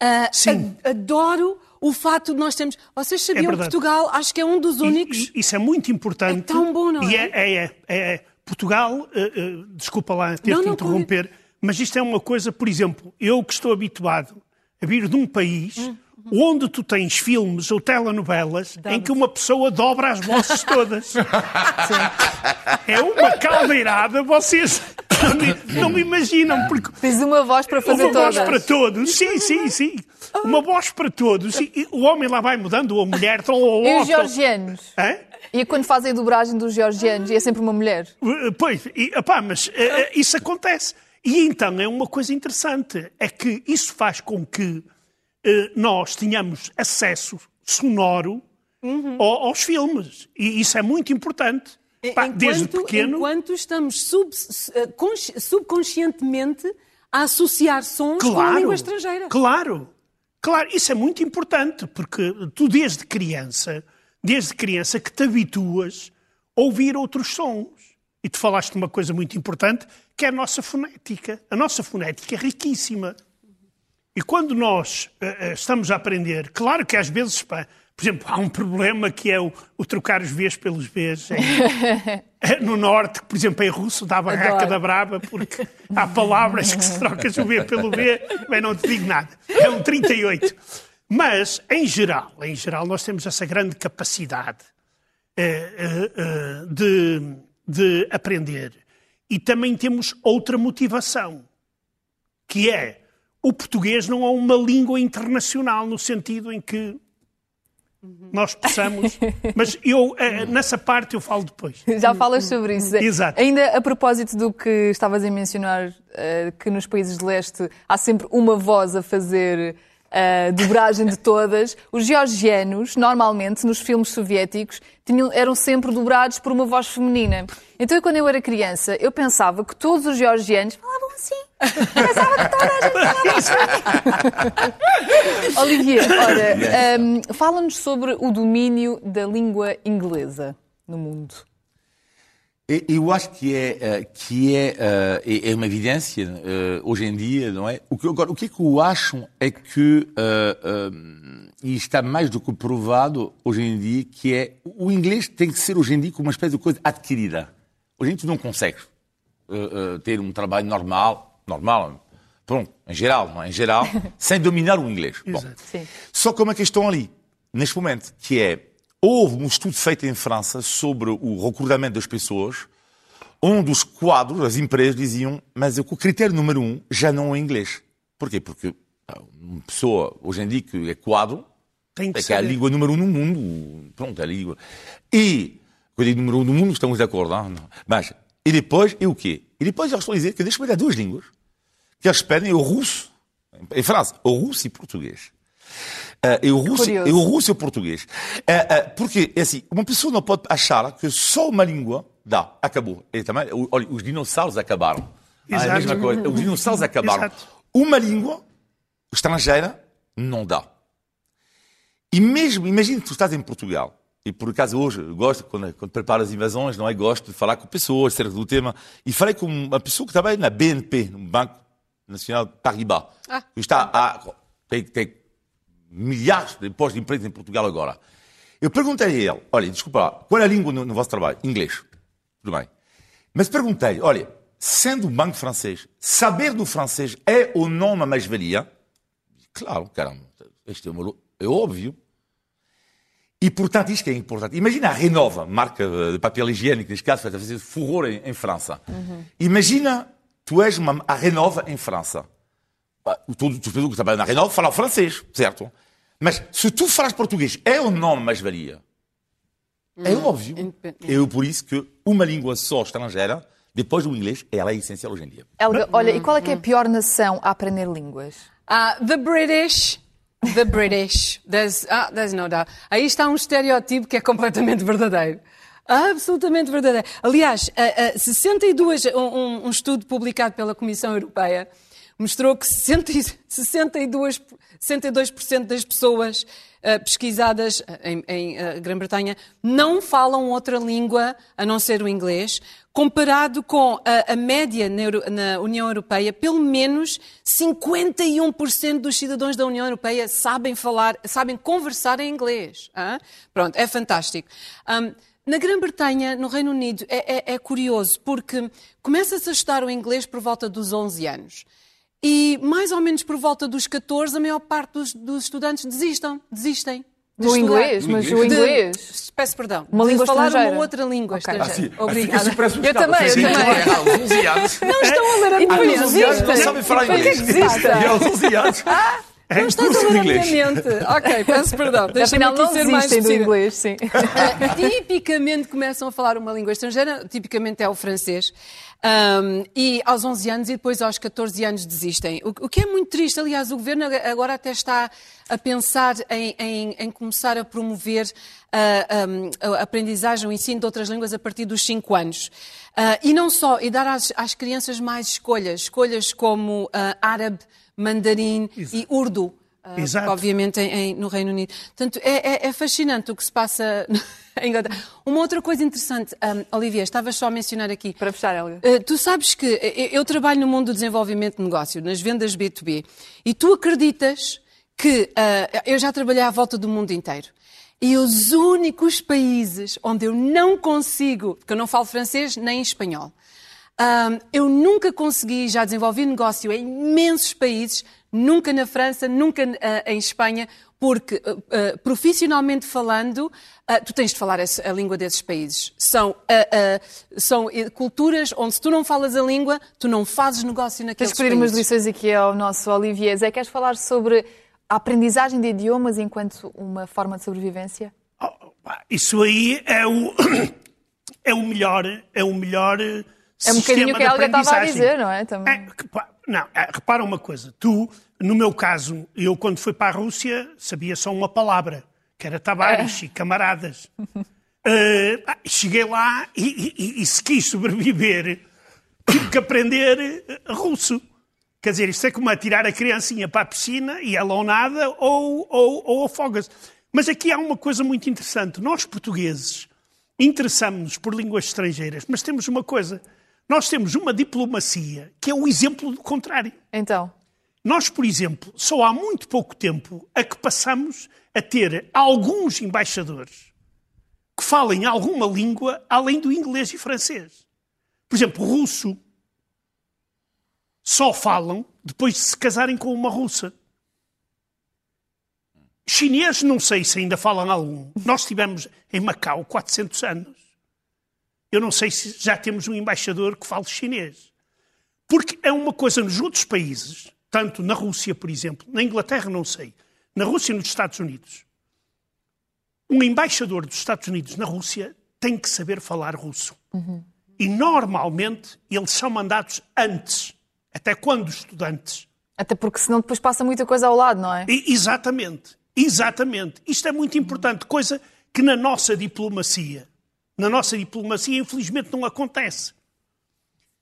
Uh, Sim. Adoro o fato de nós termos. Vocês sabiam é Portugal, acho que é um dos únicos. E, isso é muito importante. É tão bom, não é? E é, é, é, é Portugal, uh, uh, desculpa lá ter que interromper, pode... mas isto é uma coisa, por exemplo, eu que estou habituado a vir de um país hum, hum. onde tu tens filmes ou telenovelas em que uma pessoa dobra as vozes todas. é uma caldeirada, vocês não me, não imaginam. Porque Tens uma voz para fazer uma todas. Uma voz para todos, sim, sim, sim. Uma voz para todos. E o homem lá vai mudando, ou a mulher, ou E os georgianos? Hã? E quando fazem a dobragem dos georgianos, e é sempre uma mulher? Uh, pois, e, opá, mas uh, isso acontece. E então é uma coisa interessante, é que isso faz com que uh, nós tenhamos acesso sonoro uhum. aos filmes. E isso é muito importante. Pá, enquanto, desde pequeno. Enquanto estamos sub, subconscientemente a associar sons claro, com a língua estrangeira. Claro, claro, isso é muito importante, porque tu desde criança desde criança que te habituas a ouvir outros sons. E tu falaste de uma coisa muito importante, que é a nossa fonética. A nossa fonética é riquíssima. E quando nós uh, estamos a aprender, claro que às vezes, pá, por exemplo, há um problema que é o, o trocar os Vs pelos Bs. É, no norte, por exemplo, em russo, dá a barraca Adoro. da braba, porque há palavras que se trocas o B pelo B, bem, não te digo nada. É um 38. Mas, em geral, em geral, nós temos essa grande capacidade eh, eh, de, de aprender. E também temos outra motivação, que é o português não é uma língua internacional, no sentido em que nós possamos. Mas eu, nessa parte, eu falo depois. Já falas sobre isso. Exato. Ainda a propósito do que estavas a mencionar, que nos países de leste há sempre uma voz a fazer a dobragem de todas, os georgianos, normalmente, nos filmes soviéticos, tinham, eram sempre dobrados por uma voz feminina. Então, quando eu era criança, eu pensava que todos os georgianos falavam assim. Pensava que toda a gente falava assim. Olivier, ora, um, fala-nos sobre o domínio da língua inglesa no mundo. Eu acho que é, eh, que é, eh, é uma evidência eh, hoje em dia, não é? O que, agora, o que é que eu acho é que, e está mais do que provado hoje em dia, que é o inglês tem que ser hoje em dia como uma espécie de coisa adquirida. Hoje em dia tu não consegues ter um trabalho normal, normal, pronto, em geral, não é? Em geral, sem dominar o inglês. Bom, só que uma questão ali, neste momento, que é Houve um estudo feito em França sobre o recrutamento das pessoas, onde os quadros, as empresas diziam, mas o critério número um já não é inglês. Porquê? Porque uma pessoa, hoje em dia, que é quadro, Tem que é, que é a língua número um no mundo. Pronto, é a língua. E, quando digo número um no mundo, estamos de acordo, não? Mas, e depois, e o quê? E depois eles estão a dizer que deixa-me dar duas línguas, que eles pedem o russo, em França, o russo e português. Uh, eu, russo, eu russo e o português. Uh, uh, porque, é assim, uma pessoa não pode achar que só uma língua dá, acabou. E também, olha, os dinossauros acabaram. Ah, é a mesma coisa. Os dinossauros acabaram. Exato. Uma língua estrangeira não dá. E mesmo, imagina que tu estás em Portugal, e por acaso hoje, gosto, quando, quando preparo as invasões, não é? Gosto de falar com pessoas acerca do tema. E falei com uma pessoa que trabalha na BNP, no Banco Nacional de Paribas. Ah. Está a, tem, tem milhares de postos de emprego em Portugal agora. Eu perguntei a ele, olha, desculpa lá, qual é a língua no, no vosso trabalho? Inglês. Tudo bem. Mas perguntei, olha, sendo um banco francês, saber do francês é ou não uma mais-valia? Claro, caramba, isto é, uma, é óbvio. E, portanto, isto é importante. Imagina a Renova, marca de papel higiênico, neste caso, a fazer furor em, em França. Uhum. Imagina, tu és uma, a Renova em França. Todos os pessoas que trabalham na Renova falam francês, certo? Mas se tu falas português, é ou não mais-valia? É hum, óbvio. É por isso que uma língua só estrangeira, depois do inglês, ela é essencial hoje em dia. Helga, olha, e qual é que é a pior nação a aprender línguas? Uh, the British. The British. There's, ah, there's no doubt. Aí está um estereótipo que é completamente verdadeiro. Absolutamente verdadeiro. Aliás, uh, uh, 62, um, um estudo publicado pela Comissão Europeia mostrou que 62, 62% das pessoas uh, pesquisadas em, em uh, Grã-Bretanha não falam outra língua a não ser o inglês, comparado com a, média na, União Europeia, pelo menos 51% dos cidadãos da União Europeia sabem falar, sabem conversar em inglês. Pronto, é fantástico. Um, na Grã-Bretanha, no Reino Unido, é, é, é curioso, porque começa-se a estudar o inglês por volta dos 11 anos. E mais ou menos por volta dos 14, a maior parte dos, dos estudantes desistam, desistem. De no inglês, mas o inglês. De, peço perdão. Uma língua falar estrangeira. uma outra língua okay. estrangeira. Ah, Obrigada. eu também, eu também. Não estão a ler a minha Não sabem falar inglês. E aos 11 anos. É não estás a ler a minha mente. Ok, peço perdão. Deixa-me aqui ser mais do inglês, sim. Uh, tipicamente começam a falar uma língua estrangeira, tipicamente é o francês. Um, e aos 11 anos e depois aos 14 anos desistem. O, o, que é muito triste, aliás, o governo agora até está a pensar em, em, em começar a promover a, a, a, aprendizagem, o ensino de outras línguas a partir dos 5 anos. Uh, e não só, e dar às, às crianças mais escolhas, escolhas como uh, árabe, mandarim Isso. e urdu. Uh, Exato. obviamente em, em, no Reino Unido. Portanto, é, é, é, fascinante o que se passa em Inglaterra. Uma outra coisa interessante, um, Olivia, estavas só a mencionar aqui. Para fechar, Helga. Uh, tu sabes que eu, eu trabalho no mundo do desenvolvimento de negócio, nas vendas B2B, e tu acreditas que uh, eu já trabalhei à volta do mundo inteiro. E os únicos países onde eu não consigo, porque eu não falo francês nem espanhol, um, eu nunca consegui, já desenvolvi negócio em imensos países, nunca na França, nunca uh, em Espanha, porque uh, uh, profissionalmente falando, tu tens de falar a, língua desses países. São, são culturas onde se tu não falas a língua, tu não fazes negócio naqueles países. Tens pedir umas lições aqui ao nosso Olivier. Zé, queres falar sobre a aprendizagem de idiomas enquanto uma forma de sobrevivência? Oh, Isso aí é o, é o melhor, é o melhor É um bocadinho o que a Helga estava a dizer, não é? Também. É, não, é, repara uma coisa. Tu, no meu caso, eu quando fui para a Rússia sabia só uma palavra, que era tavares e camaradas. Pá, cheguei lá e, e- e se quis sobreviver, tive que aprender russo. Quer dizer, isto é como atirar a criancinha para a piscina e ela ou nada ou, ou, ou afoga-se. Mas aqui há uma coisa muito interessante. Nós, portugueses, interessamos-nos por línguas estrangeiras, mas temos uma coisa. Nós temos uma diplomacia que é o exemplo do contrário. Então, Nós, por exemplo, só há muito pouco tempo a que passamos a ter alguns embaixadores que falem alguma língua além do inglês e francês. Por exemplo, russo. Só falam depois de se casarem com uma russa. Chinês, não sei se ainda falam algum. Nós tivemos em Macau 400 anos. Eu não sei se já temos um embaixador que fale chinês. Porque é uma coisa nos outros países, tanto na Rússia, por exemplo, na Inglaterra não sei, na Rússia e nos Estados Unidos, um embaixador dos Estados Unidos na Rússia tem que saber falar russo. E normalmente eles são mandados antes, até quando estudantes. até porque senão depois passa muita coisa ao lado, não é? E- exatamente, exatamente. Isto é muito importante, coisa que na nossa diplomacia, na nossa diplomacia, infelizmente não acontece.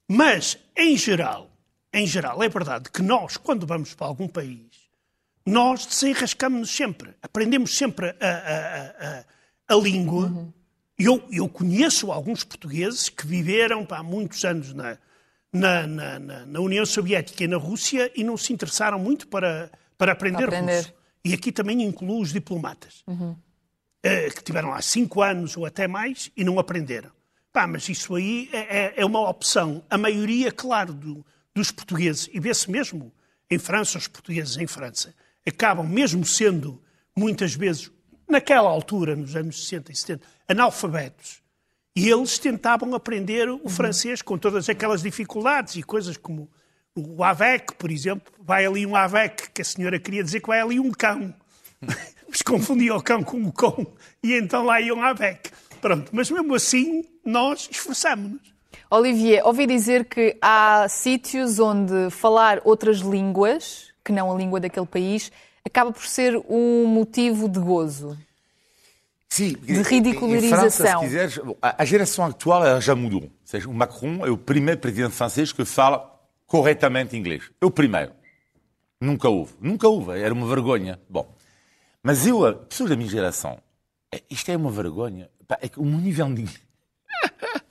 Mas, em geral, em geral, é verdade que nós, quando vamos para algum país, nós desenrascamos-nos sempre, aprendemos sempre a, a- a- a- língua. Eu, eu conheço alguns portugueses que viveram pá, há muitos anos na, na, na- na- União Soviética e na Rússia e não se interessaram muito para, para aprender, Para aprender. russo. E aqui também incluo os diplomatas, eh, que tiveram lá cinco anos ou até mais e não aprenderam. Pá, mas isso aí é, é- é uma opção. A maioria, claro, do- dos portugueses, e vê-se mesmo em França, os portugueses em França, acabam, mesmo sendo muitas vezes, naquela altura, nos anos 60 e 70, analfabetos. E eles tentavam aprender o francês com todas aquelas dificuldades e coisas como o avec, por exemplo. Vai ali um avec, que a senhora queria dizer que vai ali um cão. Mas confundia o cão com o cão e então lá iam avec. Pronto, mas mesmo assim nós esforçámos-nos. Olivier, ouvi dizer que há sítios onde falar outras línguas, que não a língua daquele país, acaba por ser um motivo de gozo. Sim, De ridicularização. Em França, se quiseres, a geração atual ela já mudou. Ou seja, o Macron é o primeiro presidente francês que fala corretamente inglês. É o primeiro. Nunca houve. Nunca houve. Era uma vergonha. Bom. Mas eu, pessoas da minha geração, é- isto é uma vergonha. É que o nível de.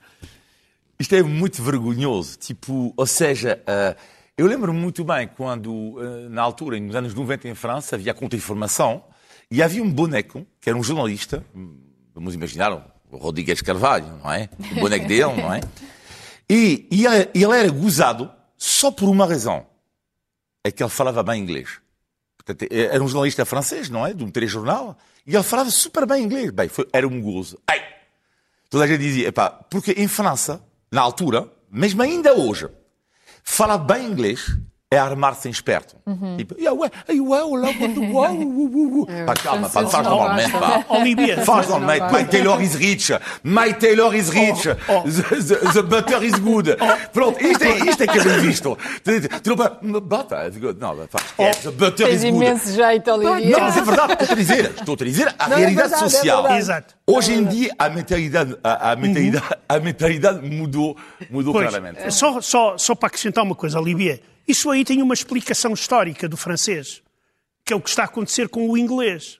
Isto é muito vergonhoso. Tipo, ou seja, ah, eu lembro-me muito bem quando, ah, na altura, nos anos 90 em França, havia contra-informação e havia um boneco, que era um jornalista, vamos imaginar, o Rodrigues Carvalho, não é? O boneco dele, não é? E, e ele era gozado só por uma razão. É que ele falava bem inglês. Portanto, era um jornalista francês, não é? De um telejornal. E ele falava super bem inglês. Bem, foi- era um gozo. Ai! Toda a gente dizia, epá, porque em França, na altura, mesmo ainda hoje, falar bem inglês é armar-se em esperto. Tipo, olá, ué, ué, ué, ué. Pá, calma, pá, faz normalmente, pá. Olivia, Faz normalmente. My Taylor is rich. My Taylor is rich. Oh, oh. The, the- the butter is good. Pronto, isto é, isto é que é bem visto. Tu, tu não vai, butter is good. Não, pá, esquece. The butter Tens is good. imenso jeito, Olivia. Não, mas é verdade, estou a dizer. Estou a dizer a Não, é realidade verdade, é social. verdade. Exato. Hoje em dia a mentalidade, a, a mentalidade, a mentalidade mudou, mudou Pois, claramente. só, só, só para acrescentar uma coisa, Olivier, isso aí tem uma explicação histórica do francês, que é o que está a acontecer com o inglês.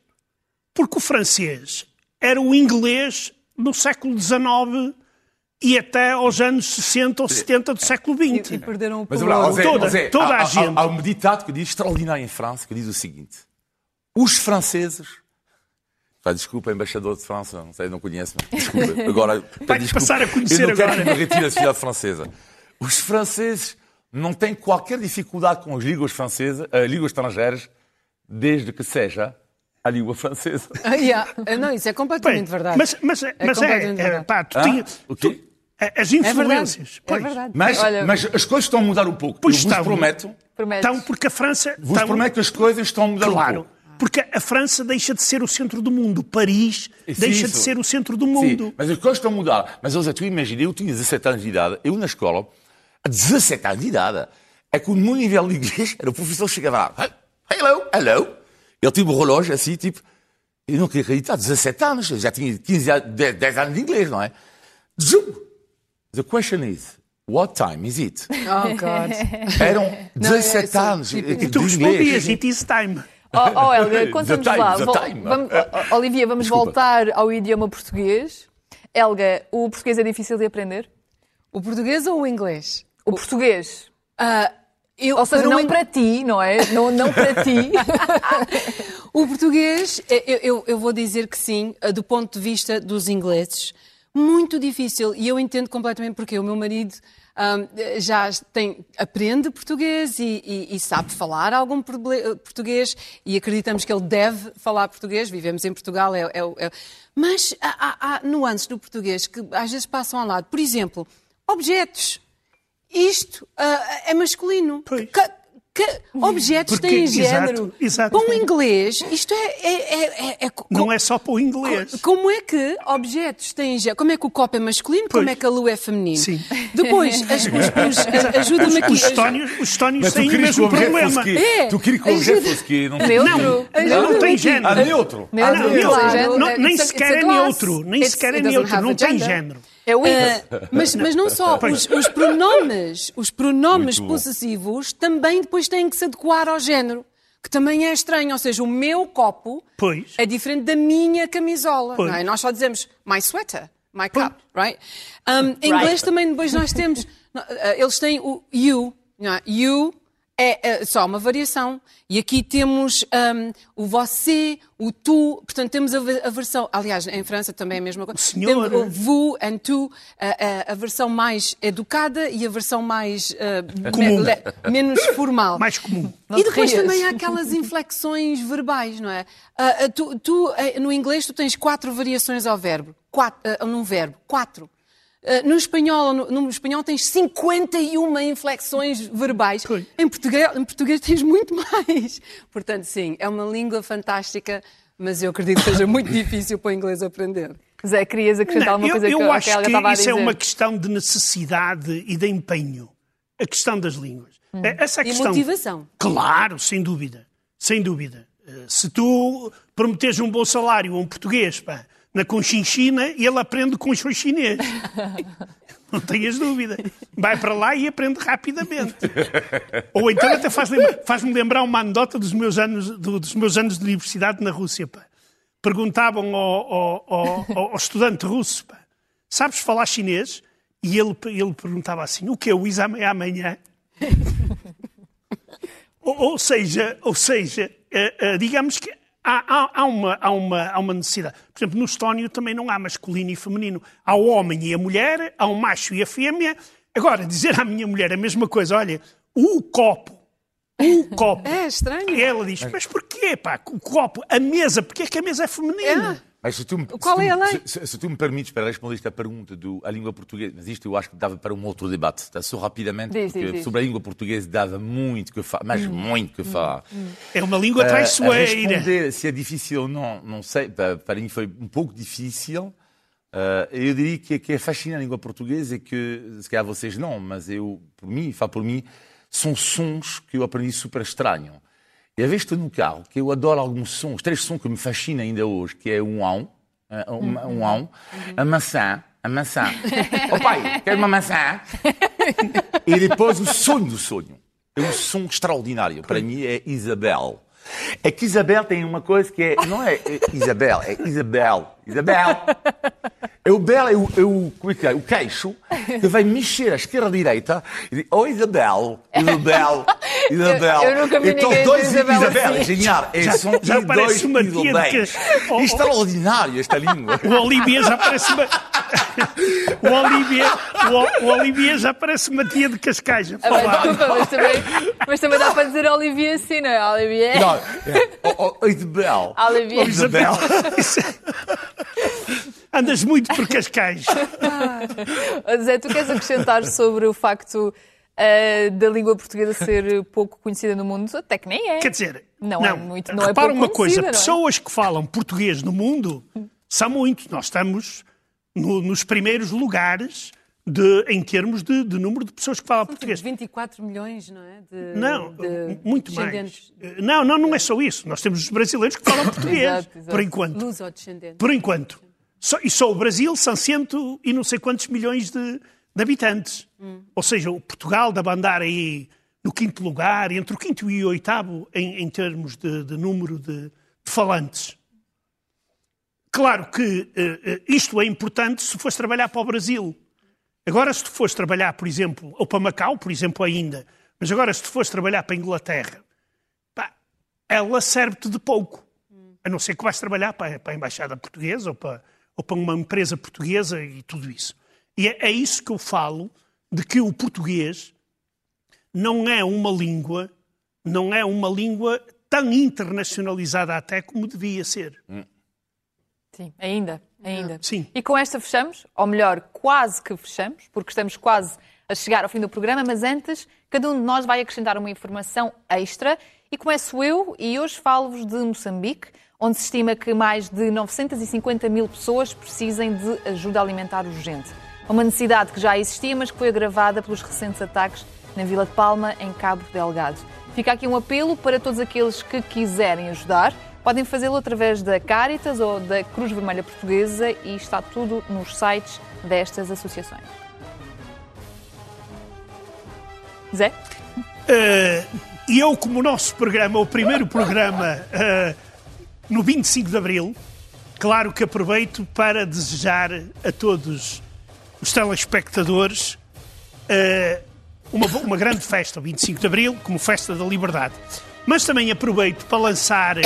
Porque o francês era o inglês no século XIX e até aos anos 60 ou 70 do século XX. E perderam o Mas Toda- José, toda há, a há- gente. Há um ditado que diz extraordinário em França, que diz o seguinte: os franceses. Pá, desculpa, embaixador de França, não sei, não conheço, mas desculpa. Agora, Vai-te desculpa. passar a conhecer Eu não quero agora. que me retire a sociedade francesa. Os franceses não têm qualquer dificuldade com as línguas francesas, as línguas estrangeiras, desde que seja a língua francesa. Ah, yeah. Ah, Não, isso é completamente Bem, verdade. Mas, mas, mas é, completamente é, verdade. pá, tu Ah, tinha- o quê? tu- as É influências. verdade. É pois. verdade. Mas, Olha- mas as coisas estão a mudar um pouco. Pois eu vos estavam. prometo, Prometes. Estão porque a França. Vos estão- prometo que as coisas estão a mudar um Claro. pouco. Porque a França deixa de ser o centro do mundo. Paris Isso, deixa de ser o centro do mundo. Sim, mas as coisas estão a mudar. Mas, José, tu imagina, eu tinha 17 anos de idade, eu na escola, a 17 anos de idade, é que o meu nível de inglês, era o professor chegava lá, "Hey, hello, hello. Ele tinha um relógio assim, tipo, eu não queria acreditar, 17 anos, eu já tinha 15, anos- 10, 10 anos de inglês, não é? Zoom! The question is, what time is it? Oh, God. Eram Não, é 17 só- anos tipo- eh, E tu respondias, it is time. Oh, oh, Helga, conta-nos lá. the Vol- time. vamos- oh, Olivia, vamos Desculpa. voltar ao idioma português. Helga, o português é difícil de aprender? O português ou o inglês? O português. Ah, eu, Ou seja, para não in- para ti, não é? Não, não para ti. O português, eh, eu, eu- eu vou dizer que sim, eh, do ponto de vista dos ingleses, muito difícil. E eu entendo completamente porque o meu marido ahm, eh, já tem, aprende português e, e- e sabe falar algum português e acreditamos que ele deve falar português. Vivemos em Portugal, é, é é mas há, há- há nuances do português que às vezes passam ao lado. Por exemplo, objetos. Isto ah, é masculino. Pois. Que- que objetos Porque- têm género. exato. Para o inglês, isto é. é, é, é- é Não é só para o inglês. Como é que objetos têm género? Como é que o copo é masculino? Como Pois. é que a lua é feminino? Sim. Depois, as- os- os- ajuda-me aqui. Os estónios, os estónios têm o que mesmo problema. É, Tu querias que o objeto fosse quê? Não Neutro. Não, não, tem género. Ah, neutro. Neutro, Ah, não. Não, nem a- sequer é neutro. Nem sequer é neutro. have Não tem género. É o Ah, mas, mas não só, os, os pronomes, os pronomes Muito bom. possessivos também depois têm que se adequar ao género, que também é estranho. Ou seja, o meu copo Pois. é diferente da minha camisola. É? Nós só dizemos my sweater, my cup, right? Um, em inglês também depois nós temos, eh, eles têm o you, não é? you é, é só uma variação. E aqui temos um, o você, o tu, portanto temos a, a versão, aliás, em França também é a mesma coisa. senhor. Temos o vous and tu, a, a- a versão mais educada e a versão mais eh, Comum. me- le- menos formal. Mais comum. E depois também há aquelas inflexões verbais, não é? Ah, tu, tu, eh, no inglês tu tens quatro variações ao verbo, quatro, ah, num verbo, quatro. Ah, no espanhol, no, no espanhol tens 51 inflexões verbais. Em português, em português tens muito mais. Portanto, sim, é uma língua fantástica, mas eu acredito que seja muito difícil para o inglês aprender. Zé, querias acrescentar alguma eu coisa eu que, a acho que estava a isso é uma questão de necessidade e de empenho. A questão das línguas. Essa E questão... motivação. Claro, sem dúvida. Sem dúvida. Eh, Se tu prometeres um bom salário a um português pá, na Conchinchina, ele aprende com o chinês. Não tenhas dúvida. Vai para lá e aprende rapidamente. Ou então até faz lembra- faz-me lembrar uma anedota dos meus anos, do- dos meus anos de universidade na Rússia. pá. Perguntavam ao, ao- ao- ao- ao estudante russo, pá, sabes falar chinês? E ele, ele perguntava assim, o que é o exame é amanhã? Ou, ou seja, ou seja eh, eh, digamos que há, há- há uma, há, uma, há uma necessidade. Por exemplo, no estónio também não há masculino e feminino. Há o homem e a mulher, há o macho e a fêmea. Agora, dizer à minha mulher a mesma coisa, olha, o copo, o copo. É estranho. E ela diz, mas porquê, pá, o copo, a mesa, porquê é que a mesa é feminina? Mas se tu, me- Qual se é tu- a lei? Se, se- se tu me permites para responder esta pergunta do a língua portuguesa, mas isto eu acho que dava para um outro debate, tá? só rapidamente, Diz, porque diz, diz. sobre a língua portuguesa dava muito que falar, mas muito que falar. É uma língua Ah, traiçoeira. responder se é difícil ou não, não sei, para, para mim foi um pouco difícil. Ah, eu diria que, que é fascinante a língua portuguesa e que, se calhar vocês não, mas eu, por mim, falo por mim, são sons que eu aprendi super estranho. E estou no carro, que eu adoro alguns sons, três sons que me fascinam ainda hoje, que é um ão, ah, um, um ão, a maçã, a maçã. Ó pai, quer uma maçã? E depois o sonho do sonho. É um som extraordinário. Para mim é Isabel. É que Isabel tem uma coisa que é. Não é é Isabel, é Isabel. Isabel. É o belo, é o, é o, como é que é? o queixo que vai mexer à esquerda à direita e diz: Oh Isabel, Isabel, Isabel. Eu- eu nunca vi Então, ninguém Então, dois Isabel Isabel, assim. é genial. É, Já- são já e parece dois uma tia de que- Oh, oh. Extraordinário esta língua. O Olivia já parece uma. o, Olivia, o, o Olivia já parece uma tia de Cascais. a Ah, desculpa, mas também, mas também dá para dizer Olivier assim, não é? Olivier. Não, é, oh, oh, Isabel. Olivier. Isabel. Andas muito por Cascais. Zé, tu queres acrescentar sobre o facto uh, da língua portuguesa ser pouco conhecida no mundo, até que nem é. Quer dizer, Não não, é muito- não é repara pouco uma coisa, é? pessoas que falam português no mundo são muitos. Nós estamos no- nos primeiros lugares de, em termos de, de número de pessoas que falam português. 24 milhões, não é? De, Não, de muito mais. descendentes. Não, não, não é só isso. Nós temos os brasileiros que falam português, Exato, exato. por enquanto. Por enquanto. Só- e só o Brasil são cento e não sei quantos milhões de, de habitantes. Ou seja, o Portugal deve andar aí no quinto lugar, entre o quinto e o oitavo, em, em termos de, de número de, de falantes. Claro que eh, eh, isto é importante se fores trabalhar para o Brasil. Agora, se tu fores trabalhar, por exemplo, ou para Macau, por exemplo, ainda, mas agora, se tu fores trabalhar para a Inglaterra, pá, ela serve-te de pouco. A não ser que vais trabalhar para, para a Embaixada Portuguesa ou para, ou para uma empresa portuguesa e tudo isso. E é, é isso que eu falo de que o português não é uma língua, não é uma língua tão internacionalizada até como devia ser. Sim, ainda, ainda. Sim. E com esta fechamos, ou melhor, quase que fechamos, porque estamos quase a chegar ao fim do programa, mas antes, cada um de nós vai acrescentar uma informação extra e começo eu e hoje falo-vos de Moçambique, onde se estima que mais de 950 mil pessoas precisem de ajuda alimentar urgente. Uma necessidade que já existia, mas que foi agravada pelos recentes ataques na Vila de Palma, em Cabo Delgado. Fica aqui um apelo para todos aqueles que quiserem ajudar. Podem fazê-lo através da Caritas ou da Cruz Vermelha Portuguesa e está tudo nos sites destas associações. Zé? E eu, como nosso programa, o primeiro programa eh, no 25 de Abril, claro que aproveito para desejar a todos os telespectadores eh, uma, uma grande festa, o 25 de Abril, como festa da liberdade. Mas também aproveito para lançar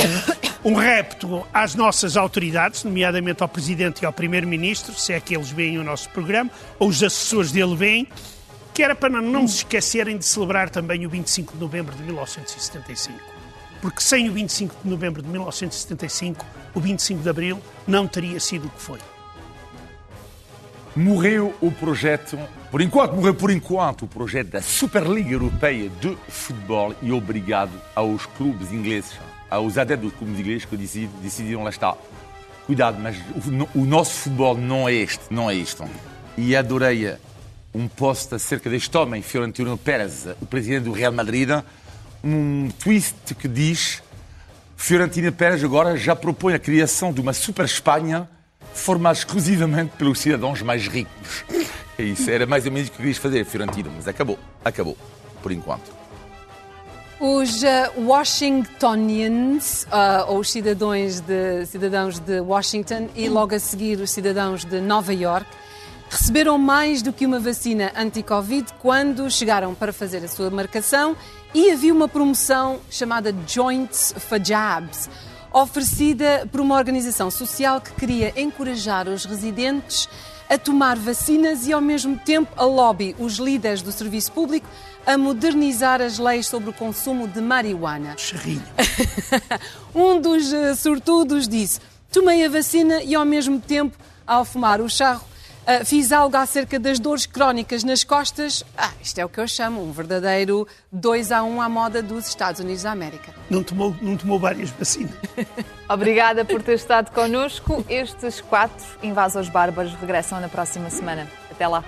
um repto às nossas autoridades, nomeadamente ao Presidente e ao Primeiro-Ministro, se é que eles veem o nosso programa, ou os assessores dele veem, que era para não se esquecerem de celebrar também o 25 de novembro de 1975. Porque sem o 25 de novembro de 1975, o 25 de abril não teria sido o que foi. Morreu o projeto, por enquanto, morreu por enquanto o projeto da Superliga Europeia de Futebol e obrigado aos clubes ingleses, aos adeptos dos clubes ingleses que decidi- decidiram lá estar. Cuidado, mas o, o nosso futebol não é este, não é isto. E adorei um post acerca deste homem, Fiorentino Pérez, o presidente do Real Madrid, um twist que diz Fiorentina Pérez agora já propõe a criação de uma Super Espanha formada exclusivamente pelos cidadãos mais ricos. É isso, era mais ou menos o que querias fazer, Fiorentino, mas acabou, acabou, por enquanto. Os eh, Washingtonians, ah, ou os cidadãos de, cidadãos de Washington, e logo a seguir os cidadãos de Nova York, receberam mais do que uma vacina anti-Covid quando chegaram para fazer a sua marcação e havia uma promoção chamada Joints for Jabs, oferecida por uma organização social que queria encorajar os residentes a tomar vacinas e, ao mesmo tempo, a lobby os líderes do serviço público a modernizar as leis sobre o consumo de marihuana. Um dos eh, sortudos disse: Tomei a vacina e, ao mesmo tempo, ao fumar o charro, eh, fiz algo acerca das dores crónicas nas costas. Ah, isto é o que eu chamo um verdadeiro 2 a 1 à moda dos Estados Unidos da América. Não tomou, não tomou várias vacinas. Obrigada por ter estado connosco. Estes quatro invasores bárbaros regressam na próxima semana. Até lá.